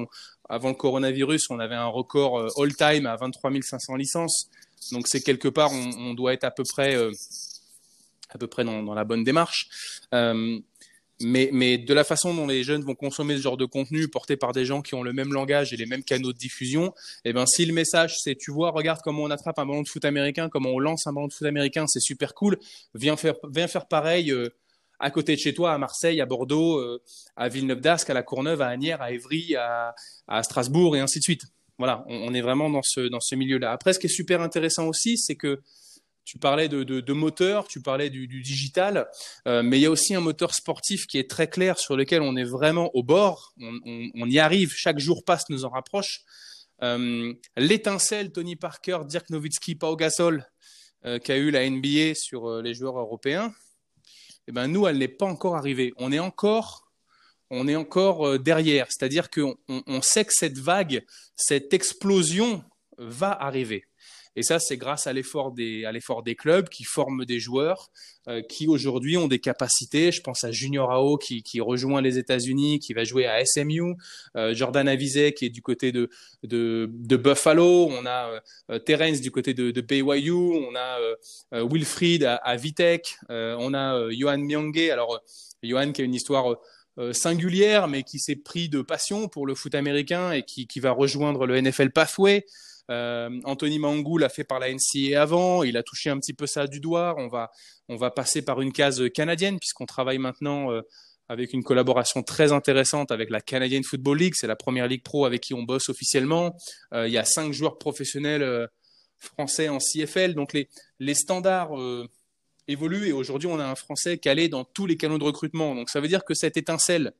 Avant le coronavirus, on avait un record euh, all-time à 23 500 licences. Donc c'est quelque part, on, doit être à peu près, euh, à peu près dans, la bonne démarche. Euh, mais, de la façon dont les jeunes vont consommer ce genre de contenu porté par des gens qui ont le même langage et les mêmes canaux de diffusion, eh ben, si le message c'est tu vois, regarde comment on attrape un ballon de foot américain, comment on lance un ballon de foot américain, c'est super cool, viens faire, viens faire pareil à côté de chez toi, à Marseille, à Bordeaux, euh, à Villeneuve-d'Ascq, à La Courneuve, à Agnières, à Évry, à, Strasbourg et ainsi de suite. Voilà, on, est vraiment dans ce, dans ce milieu-là. Après, ce qui est super intéressant aussi, c'est que tu parlais de, moteur, tu parlais du, digital, euh, mais il y a aussi un moteur sportif qui est très clair sur lequel on est vraiment au bord. On, y arrive, chaque jour passe, nous en rapproche. Euh, l'étincelle Tony Parker, Dirk Nowitzki, Pau Gasol, qu'a eu la NBA sur les joueurs européens, eh ben nous, elle n'est pas encore arrivée. On est encore, on est encore euh, derrière. C'est-à-dire qu'on on sait que cette vague, cette explosion va arriver. Et ça, c'est grâce à l'effort des, clubs qui forment des joueurs euh, qui aujourd'hui ont des capacités. Je pense à Junior Ao qui, rejoint les États-Unis, qui va jouer à SMU, euh, Jordan Avizet qui est du côté de, Buffalo, on a euh, Terence du côté de, de BYU, on a Wilfried à, Vitek, on a Johan Myongé. Alors, Johan qui a une histoire singulière, mais qui s'est pris de passion pour le foot américain et qui va rejoindre le NFL Pathway. Euh, Anthony Mangou l'a fait par la NCA avant, il a touché un petit peu ça du doigt. On va, on va passer par une case canadienne puisqu'on travaille maintenant euh, avec une collaboration très intéressante avec la Canadian Football League. C'est la première ligue pro avec qui on bosse officiellement. Euh, il y a cinq joueurs professionnels français en CFL. Donc les, les standards évoluent et aujourd'hui on a un français calé dans tous les canaux de recrutement. Donc ça veut dire que cette étincelle,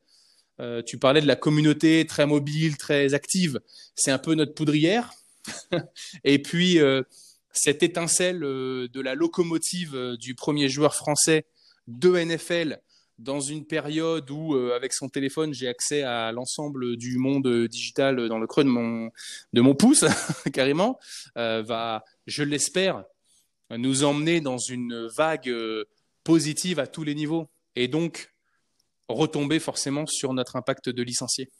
tu parlais de la communauté très mobile, très active, c'est un peu notre poudrière. et puis, euh, cette étincelle euh, de la locomotive euh, du premier joueur français de NFL dans une période où, avec son téléphone, j'ai accès à l'ensemble du monde digital dans le creux de mon, de mon pouce, carrément, va, je l'espère, nous emmener dans une vague positive à tous les niveaux et donc retomber forcément sur notre impact de licencié.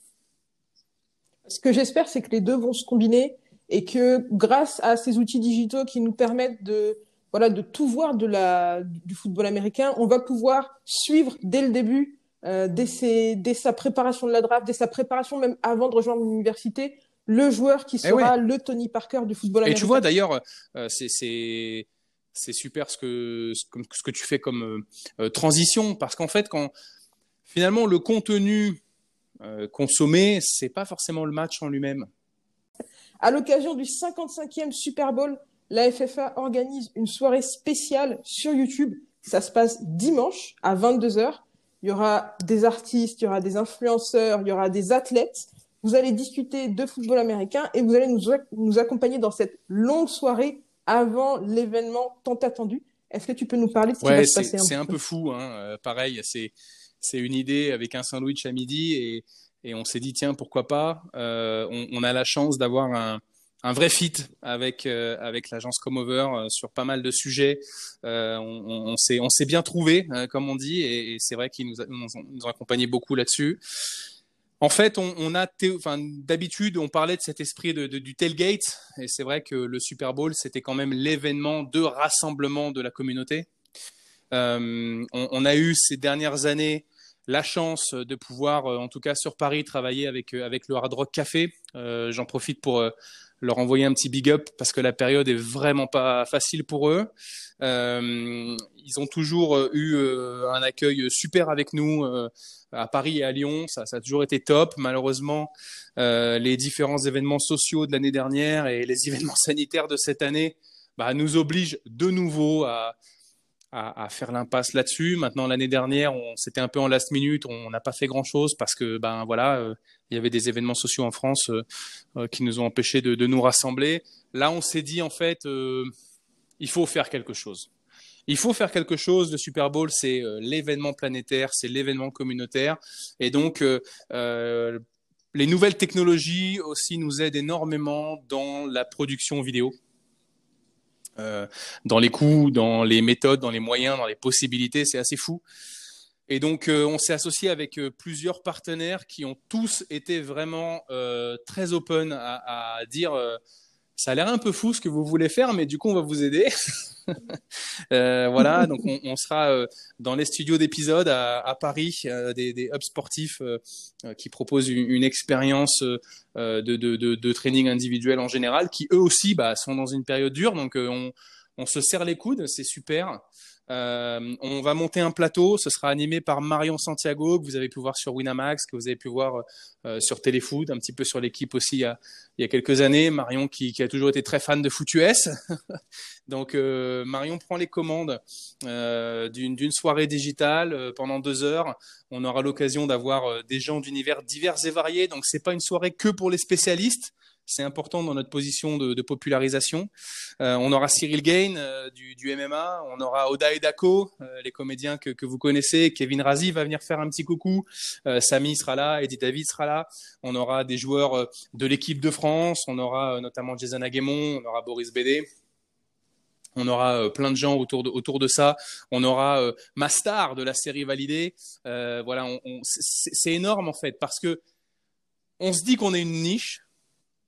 Ce que j'espère, c'est que les deux vont se combiner et que grâce à ces outils digitaux qui nous permettent de voilà de tout voir de la du football américain, on va pouvoir suivre dès le début, euh, dès, ses, dès sa préparation de la draft, dès sa préparation même avant de rejoindre l'université, le joueur qui eh sera le Tony Parker du football américain. Et tu vois d'ailleurs, euh, c'est c'est super ce que ce que tu fais comme euh, transition parce qu'en fait quand finalement le contenu consommé, c'est pas forcément le match en lui-même. À l'occasion du 55e Super Bowl, la FFA organise une soirée spéciale sur YouTube. Ça se passe dimanche à 22h. Il y aura des artistes, il y aura des influenceurs, il y aura des athlètes. Vous allez discuter de football américain et vous allez nous, accompagner dans cette longue soirée avant l'événement tant attendu. Est-ce que tu peux nous parler de ce qui va se passer C'est un peu? fou, hein. Euh, pareil, c'est c'est une idée avec un sandwich à midi et et on s'est dit tiens pourquoi pas euh, on, a la chance d'avoir un, vrai fit avec euh, avec l'agence Comover euh, sur pas mal de sujets. Euh, on, on s'est on s'est bien trouvé comme on dit et, c'est vrai qu'ils nous, ont accompagné beaucoup là-dessus. En fait, on, a, d'habitude, on parlait de cet esprit de, du tailgate, et c'est vrai que le Super Bowl, c'était quand même l'événement de rassemblement de la communauté. On, a eu ces dernières années la chance de pouvoir, euh, en tout cas sur Paris, travailler avec, euh, avec le Hard Rock Café. Euh, j'en profite pour leur envoyer un petit big up parce que la période est vraiment pas facile pour eux. Euh, ils ont toujours eu un accueil super avec nous à Paris et à Lyon. Ça, ça a toujours été top. Malheureusement, euh, les différents événements sociaux de l'année dernière et les événements sanitaires de cette année bah, nous obligent de nouveau à, à, faire l'impasse là-dessus. Maintenant, l'année dernière, on c'était un peu en last minute, on n'a pas fait grand-chose parce que ben voilà, euh, y avait des événements sociaux en France euh, euh, qui nous ont empêchés de, nous rassembler. Là, on s'est dit en fait, il faut faire quelque chose. Il faut faire quelque chose. Le Super Bowl, c'est l'événement planétaire, c'est l'événement communautaire, et donc les nouvelles technologies aussi nous aident énormément dans la production vidéo. Euh, dans les coûts, dans les méthodes, dans les moyens, dans les possibilités, c'est assez fou. Et donc, euh, on s'est associé avec euh, plusieurs partenaires qui ont tous été vraiment très open à, à dire ça a l'air un peu fou ce que vous voulez faire, mais du coup, on va vous aider. euh, voilà, donc on, on sera euh, dans les studios d'épisodes à, à, Paris, euh, des, des, hubs sportifs euh, qui proposent une, une expérience de, de, de, de, training individuel en général, qui eux aussi bah, sont dans une période dure, donc on, on se serre les coudes, c'est super. Euh, on va monter un plateau, ce sera animé par Marion Santiago, que vous avez pu voir sur Winamax, que vous avez pu voir euh, sur Téléfoot, un petit peu sur l'équipe aussi il y, a, quelques années. Marion qui, a toujours été très fan de foot US. Donc euh, Marion prend les commandes d'une soirée digitale pendant deux heures. On aura l'occasion d'avoir des gens d'univers divers et variés. Donc c'est pas une soirée que pour les spécialistes. C'est important dans notre position de, popularisation. Euh, on aura Cyril Gain euh, du, MMA, on aura Oda et Dako, euh, les comédiens que, vous connaissez. Kevin Razi va venir faire un petit coucou. Euh, Samy sera là, Eddie David sera là. On aura des joueurs de l'équipe de France. On aura notamment Jason Aguemon, on aura Boris Bédé. On aura plein de gens autour de, autour de ça. On aura ma star de la série validée. voilà, c'est énorme en fait parce que on se dit qu'on est une niche,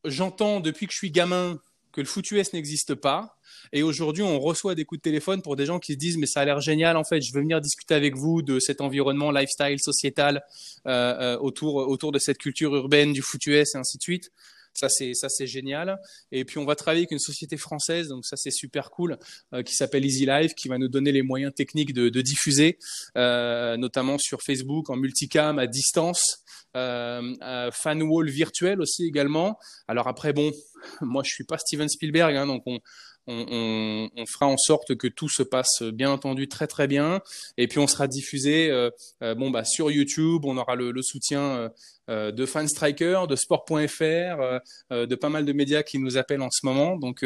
j'entends depuis que je suis gamin que le foot US n'existe pas. Et aujourd'hui, on reçoit des coups de téléphone pour des gens qui se disent mais ça a l'air génial en fait, je veux venir discuter avec vous de cet environnement lifestyle sociétal euh, euh, autour autour de cette culture urbaine du foot US et ainsi de suite. Ça c'est ça c'est génial. Et puis on va travailler avec une société française, donc ça c'est super cool, euh, qui s'appelle Easy Life, qui va nous donner les moyens techniques de, de diffuser, euh, notamment sur Facebook en multicam à distance, euh, fan wall virtuel aussi également. Alors après bon, moi je suis pas Steven Spielberg, hein, donc on on, fera en sorte que tout se passe bien entendu très très bien. Et puis on sera diffusé euh, euh, bon bah sur YouTube. On aura le, soutien euh, de Fanstriker de Sport.fr euh, euh, de pas mal de médias qui nous appellent en ce moment. Donc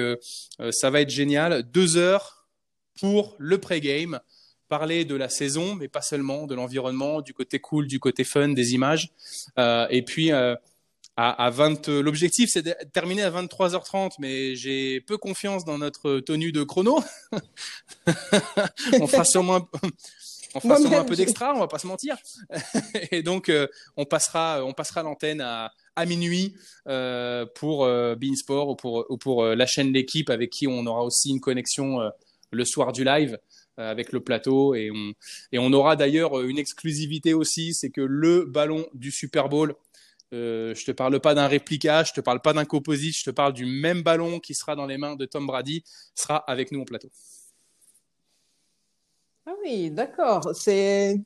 ça va être génial. Deux heures pour le pré-game. Parler de la saison mais pas seulement de l'environnement du côté cool du côté fun des images. Et puis à, à 20. L'objectif, c'est de terminer à 23h30, mais j'ai peu confiance dans notre tenue de chrono. on fera sûrement. On fera sûrement un peu d'extra, on va pas se mentir. Et donc, euh, on passera, on passera l'antenne à, à minuit euh, pour euh, Beansport ou pour, ou pour euh, la chaîne L'équipe avec qui on aura aussi une connexion euh, le soir du live euh, avec le plateau et on, et on aura d'ailleurs une exclusivité aussi, c'est que le ballon du Super Bowl euh, je te parle pas d'un réplica, je te parle pas d'un composite, je te parle du même ballon qui sera dans les mains de Tom Brady, sera avec nous au plateau. Ah oui, d'accord. C'est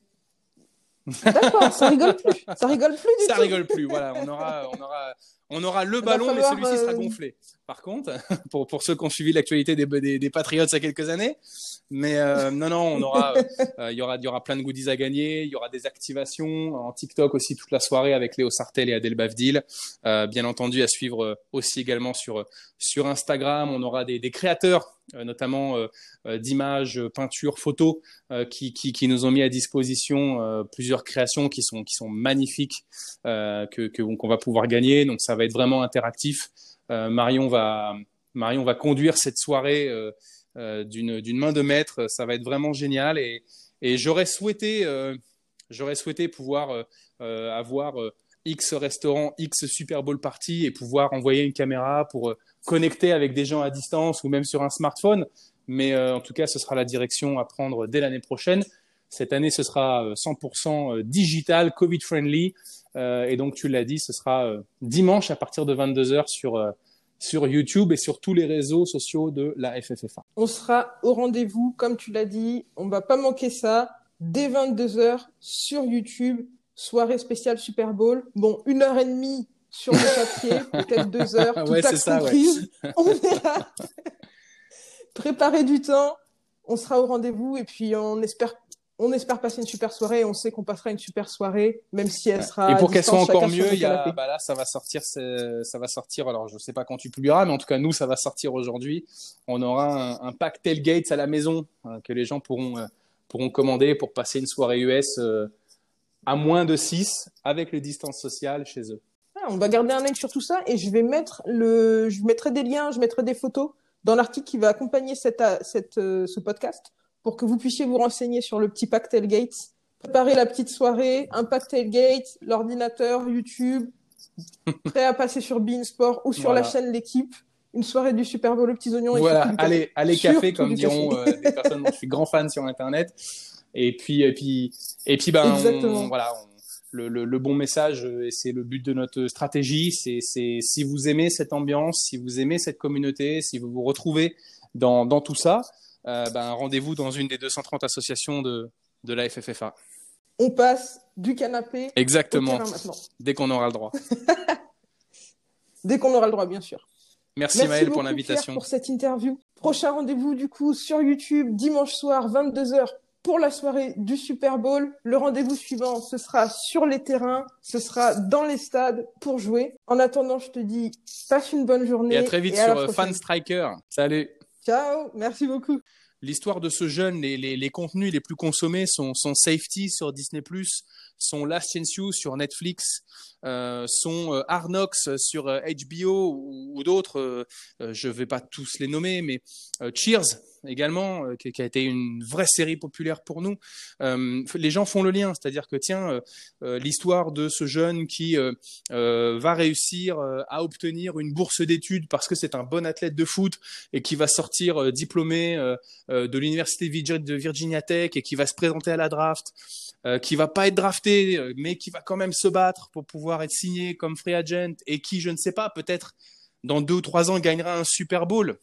D'accord, ça rigole plus. Ça rigole plus du ça tout. rigole plus. Voilà, on aura, on aura, on aura le ballon, mais celui-ci sera euh, gonflé. Par contre, pour, ceux qui ont suivi l'actualité des, des, Patriots il y a quelques années, mais euh, non, non, on euh, y aura, il y aura plein de goodies à gagner. Il y aura des activations en TikTok aussi toute la soirée avec Léo Sartel et Adèle Bavdil. Euh, bien entendu, à suivre aussi également sur sur Instagram. On aura des, créateurs, euh, notamment euh, d'images, peintures, photos, qui, qui, qui nous ont mis à disposition plusieurs créations qui sont qui sont magnifiques que qu'on va pouvoir gagner. Donc ça va être vraiment interactif. Marion va Marion va conduire cette soirée euh, d'une main de maître. Ça va être vraiment génial et, j'aurais souhaité, euh, j'aurais souhaité pouvoir euh, avoir X restaurant, X Super Bowl party et pouvoir envoyer une caméra pour connecter avec des gens à distance ou même sur un smartphone. Mais en tout cas, ce sera la direction à prendre dès l'année prochaine. Cette année, ce sera 100% digital, Covid-friendly. Euh, et donc, tu l'as dit, ce sera euh, dimanche à partir de 22h sur, euh, sur YouTube et sur tous les réseaux sociaux de la FFFA. On sera au rendez-vous, comme tu l'as dit, on va pas manquer ça, dès 22h sur YouTube, soirée spéciale Super Bowl. Bon, une heure et demie sur le papier, peut-être deux heures, tout ouais, ça. Ouais. on verra. Préparez du temps. On sera au rendez-vous et puis on espère on espère passer une super soirée. On sait qu'on passera une super soirée, même si elle sera. Et pour qu'elle soit encore mieux, il y a, bah là, ça va sortir, ça va sortir. Alors, je sais pas quand tu publieras, mais en tout cas, nous, ça va sortir aujourd'hui. On aura un, pack tailgates à la maison euh, que les gens pourront euh, pourront commander pour passer une soirée US euh, à moins de 6 avec les distances sociales chez eux. Ah, on va garder un œil sur tout ça et je vais mettre le, je mettrai des liens, je mettrai des photos dans l'article qui va accompagner cette, cette, ce podcast pour que vous puissiez vous renseigner sur le petit pack tailgate. Préparer la petite soirée, un pack tailgate, l'ordinateur, YouTube, prêt à passer sur Beansport ou sur la chaîne L'équipe. Une soirée du Super Bowl aux petits oignons. Voilà, allez, allez café, comme diront euh, des personnes dont je suis grand fan sur Internet. Et puis, et puis, et puis, ben, voilà, le, le, bon message, et c'est le but de notre stratégie, c'est si vous aimez cette ambiance, si vous aimez cette communauté, si vous vous retrouvez dans, dans tout ça, euh, ben, rendez-vous dans une des 230 associations de, de la FFFA. On passe du canapé Exactement. au maintenant. Dès qu'on aura le droit. Dès qu'on aura le droit, bien sûr. Merci, Merci Maëlle pour l'invitation. pour cette interview. Prochain rendez-vous du coup sur YouTube dimanche soir 22h pour la soirée du Super Bowl. Le rendez-vous suivant, ce sera sur les terrains, ce sera dans les stades pour jouer. En attendant, je te dis, passe une bonne journée. Et à très vite sur Fan Striker. Salut. Ciao, merci beaucoup. L'histoire de ce jeune, les, les, les, contenus les plus consommés sont, Safety sur Disney+, sont Last Chance You sur Netflix, euh, sont euh, Arnox sur HBO euh, ou, d'autres. Euh, je ne vais pas tous les nommer, mais Cheers également, qui, qui, a été une vraie série populaire pour nous. les gens font le lien, c'est-à-dire que tiens, l'histoire de ce jeune qui va réussir à obtenir une bourse d'études parce que c'est un bon athlète de foot et qui va sortir diplômé de l'université de Virginia Tech et qui va se présenter à la draft, qui va pas être drafté, mais qui va quand même se battre pour pouvoir être signé comme free agent et qui, je ne sais pas, peut-être dans deux ou trois ans gagnera un Super Bowl.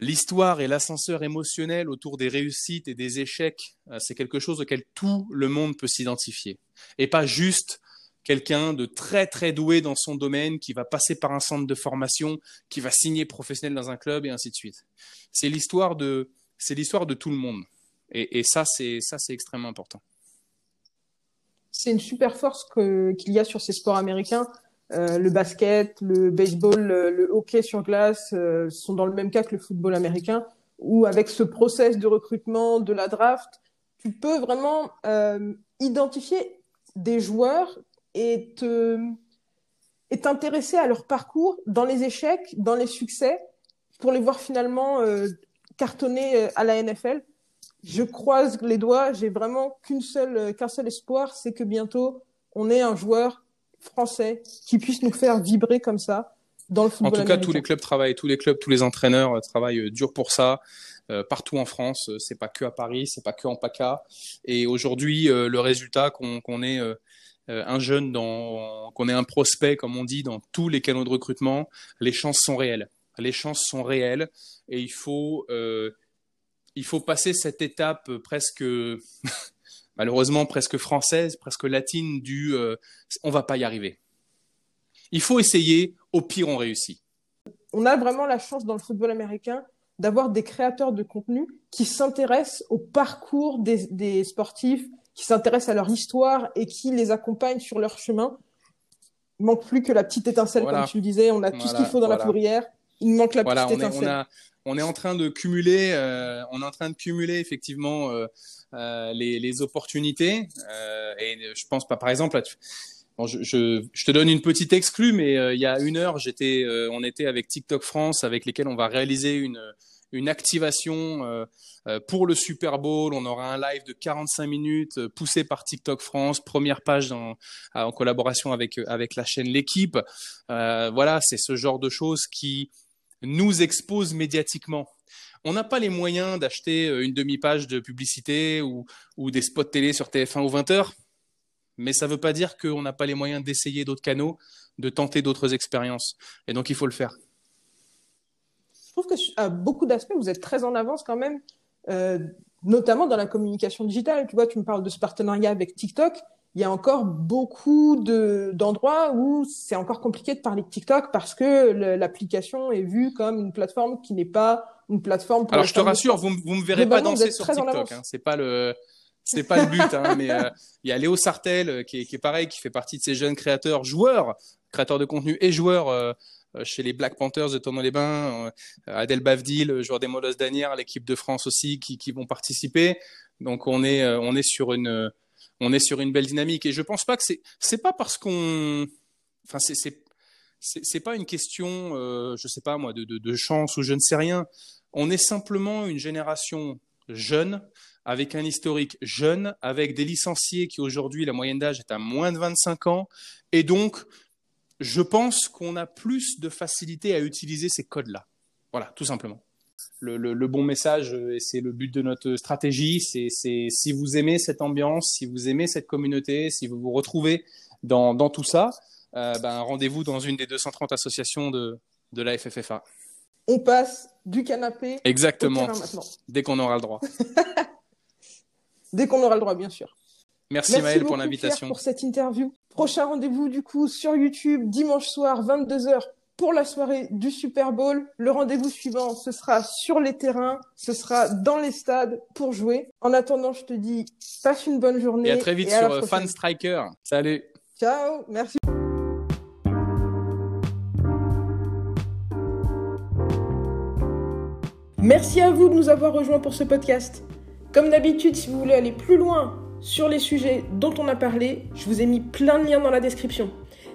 L'histoire et l'ascenseur émotionnel autour des réussites et des échecs, euh, c'est quelque chose auquel tout le monde peut s'identifier. Et pas juste quelqu'un de très très doué dans son domaine qui va passer par un centre de formation, qui va signer professionnel dans un club et ainsi de suite. C'est l'histoire de, c'est l'histoire de tout le monde. Et, et ça, c'est ça, c'est extrêmement important c'est une super force qu'il y a sur ces sports américains. Euh, le basket, le baseball, le, hockey sur glace euh, sont dans le même cas que le football américain, où avec ce process de recrutement, de la draft, tu peux vraiment euh, identifier des joueurs et et t'intéresser à leur parcours dans les échecs, dans les succès, pour les voir finalement cartonner à la NFL je croise les doigts. J'ai vraiment qu'une seule, euh, qu'un seul espoir, c'est que bientôt on ait un joueur français qui puisse nous faire vibrer comme ça dans le football. En tout cas, tous les clubs travaillent, tous les clubs, tous les entraîneurs euh, travaillent euh, dur pour ça. partout en France, c'est pas que à Paris, c'est pas que en PACA. Et aujourd'hui, le résultat qu'on qu ait un jeune, qu'on ait un prospect, comme on dit, dans tous les canaux de recrutement, les chances sont réelles. Les chances sont réelles et il faut il faut passer cette étape presque, malheureusement presque française, presque latine du euh, on va pas y arriver. Il faut essayer, au pire on réussit. On a vraiment la chance dans le football américain d'avoir des créateurs de contenu qui s'intéressent au parcours des, sportifs, qui s'intéressent à leur histoire et qui les accompagnent sur leur chemin. Il manque plus que la petite étincelle, comme tu le disais. On a tout ce qu'il faut dans la fourrière. Il manque la petite étincelle on est en train de cumuler, euh, on est en train de cumuler effectivement euh, euh, les, opportunités. et je pense pas, par exemple, je, te donne une petite exclue, mais il y a une heure, j'étais, on était avec TikTok France, avec lesquels on va réaliser une une activation pour le Super Bowl. On aura un live de 45 minutes poussé par TikTok France, première page en collaboration avec avec la chaîne L'équipe. voilà, c'est ce genre de choses qui nous expose médiatiquement. On n'a pas les moyens d'acheter euh, une demi-page de publicité ou, des spots télé sur TF1 ou 20h, mais ça ne veut pas dire qu'on n'a pas les moyens d'essayer d'autres canaux, de tenter d'autres expériences. Et donc, il faut le faire. Je trouve que à beaucoup d'aspects, vous êtes très en avance quand même, euh, notamment dans la communication digitale. Tu vois, tu me parles de ce partenariat avec TikTok il y a encore beaucoup de d'endroits où c'est encore compliqué de parler de TikTok parce que l'application est vue comme une plateforme qui n'est pas une plateforme pour Alors je te rassure, vous, vous me verrez pas danser sur TikTok. Hein. C'est pas le c'est pas le but, hein, mais euh, il y a Léo Sartel euh, qui est, qui est pareil, qui fait partie de ces jeunes créateurs, joueurs, créateurs de contenu et joueurs euh, chez les Black Panthers de Tournon-les-Bains, Adèle Bavdil, le joueur des Molosses d'Anières, l'équipe de France aussi qui, qui vont participer. Donc on est on est sur une on est sur une belle dynamique et je pense pas que c'est c'est pas parce qu'on enfin c'est c'est c'est pas une question euh, je sais pas moi de, de de chance ou je ne sais rien. On est simplement une génération jeune avec un historique jeune, avec des licenciés qui aujourd'hui, la moyenne d'âge est à moins de 25 ans. Et donc, je pense qu'on a plus de facilité à utiliser ces codes-là. Voilà, tout simplement. Le, le, le bon message, euh, et c'est le but de notre stratégie, c'est si vous aimez cette ambiance, si vous aimez cette communauté, si vous vous retrouvez dans, dans tout ça, euh, ben, rendez-vous dans une des 230 associations de, de la FFFA. On passe du canapé au Exactement, terrain maintenant. dès qu'on aura le droit. Dès qu'on aura le droit, bien sûr. Merci, Merci Maël beaucoup, pour l'invitation. pour cette interview. Prochain rendez-vous du coup sur YouTube dimanche soir 22h pour la soirée du Super Bowl. Le rendez-vous suivant, ce sera sur les terrains, ce sera dans les stades pour jouer. En attendant, je te dis passe une bonne journée Et à très vite et à sur euh. Fan Striker. Salut. Ciao, merci. Merci à vous de nous avoir rejoints pour ce podcast. Comme d'habitude, si vous voulez aller plus loin sur les sujets dont on a parlé, je vous ai mis plein de liens dans la description.